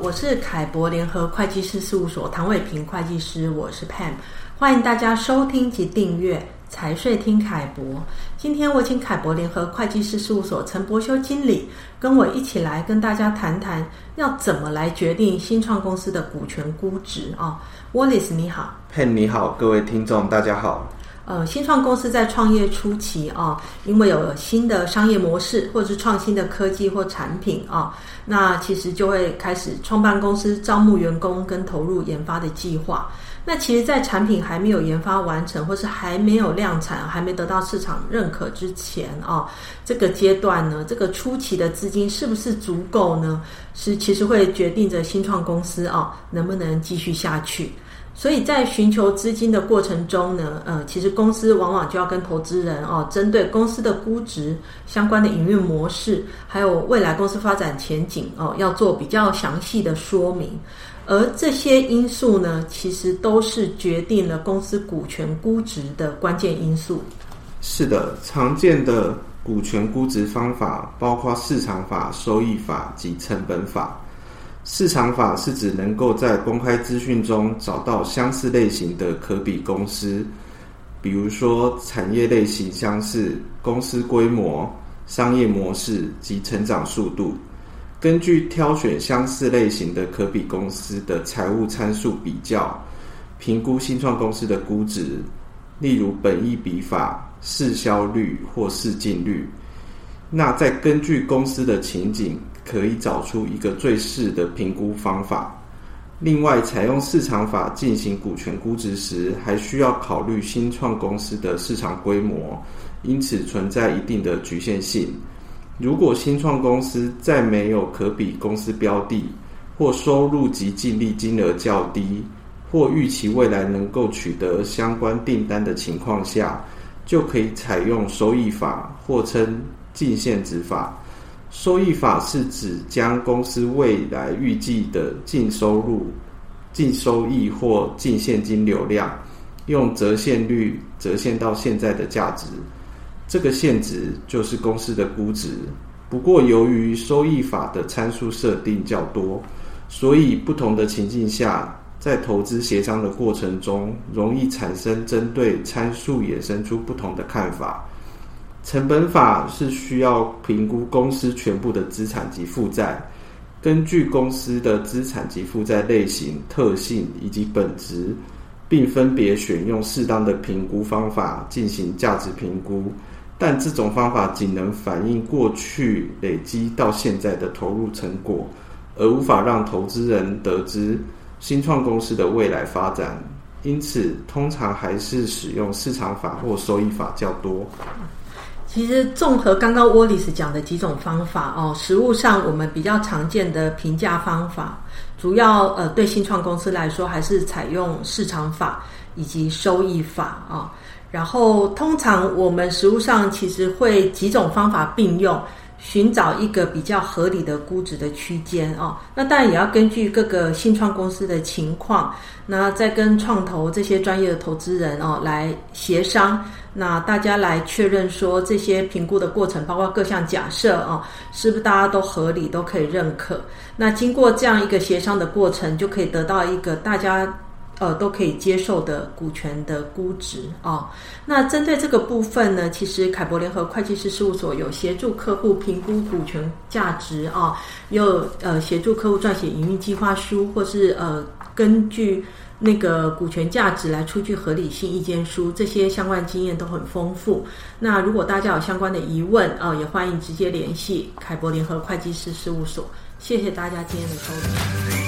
我是凯博联合会计师事务所唐伟平会计师，我是 Pam，欢迎大家收听及订阅财税听凯博。今天我请凯博联合会计师事务所陈柏修经理跟我一起来跟大家谈谈，要怎么来决定新创公司的股权估值啊。Wallace 你好，Pam 你好，各位听众大家好。呃，新创公司在创业初期啊，因为有新的商业模式，或者是创新的科技或产品啊，那其实就会开始创办公司、招募员工跟投入研发的计划。那其实，在产品还没有研发完成，或是还没有量产、还没得到市场认可之前啊，这个阶段呢，这个初期的资金是不是足够呢？是其实会决定着新创公司啊能不能继续下去。所以在寻求资金的过程中呢，呃，其实公司往往就要跟投资人哦，针对公司的估值、相关的营运模式，还有未来公司发展前景哦，要做比较详细的说明。而这些因素呢，其实都是决定了公司股权估值的关键因素。是的，常见的股权估值方法包括市场法、收益法及成本法。市场法是指能够在公开资讯中找到相似类型的可比公司，比如说产业类型相似、公司规模、商业模式及成长速度。根据挑选相似类型的可比公司的财务参数比较，评估新创公司的估值，例如本益比法、市销率或市净率。那再根据公司的情景，可以找出一个最适的评估方法。另外，采用市场法进行股权估值时，还需要考虑新创公司的市场规模，因此存在一定的局限性。如果新创公司在没有可比公司标的，或收入及净利金额较低，或预期未来能够取得相关订单的情况下，就可以采用收益法，或称净现值法。收益法是指将公司未来预计的净收入、净收益或净现金流量，用折现率折现到现在的价值，这个现值就是公司的估值。不过，由于收益法的参数设定较多，所以不同的情境下，在投资协商的过程中，容易产生针对参数衍生出不同的看法。成本法是需要评估公司全部的资产及负债，根据公司的资产及负债类型、特性以及本质，并分别选用适当的评估方法进行价值评估。但这种方法仅能反映过去累积到现在的投入成果，而无法让投资人得知新创公司的未来发展。因此，通常还是使用市场法或收益法较多。其实，综合刚刚 Wallace 讲的几种方法哦，实物上我们比较常见的评价方法，主要呃对新创公司来说，还是采用市场法以及收益法啊、然后，通常我们实物上其实会几种方法并用。寻找一个比较合理的估值的区间哦，那当然也要根据各个新创公司的情况，那再跟创投这些专业的投资人哦来协商，那大家来确认说这些评估的过程，包括各项假设哦，是不是大家都合理，都可以认可？那经过这样一个协商的过程，就可以得到一个大家。呃，都可以接受的股权的估值哦。那针对这个部分呢，其实凯博联合会计师事务所有协助客户评估股权价值啊、哦，有呃协助客户撰写营运计划书，或是呃根据那个股权价值来出具合理性意见书，这些相关经验都很丰富。那如果大家有相关的疑问啊、哦，也欢迎直接联系凯博联合会计师事务所。谢谢大家今天的收听。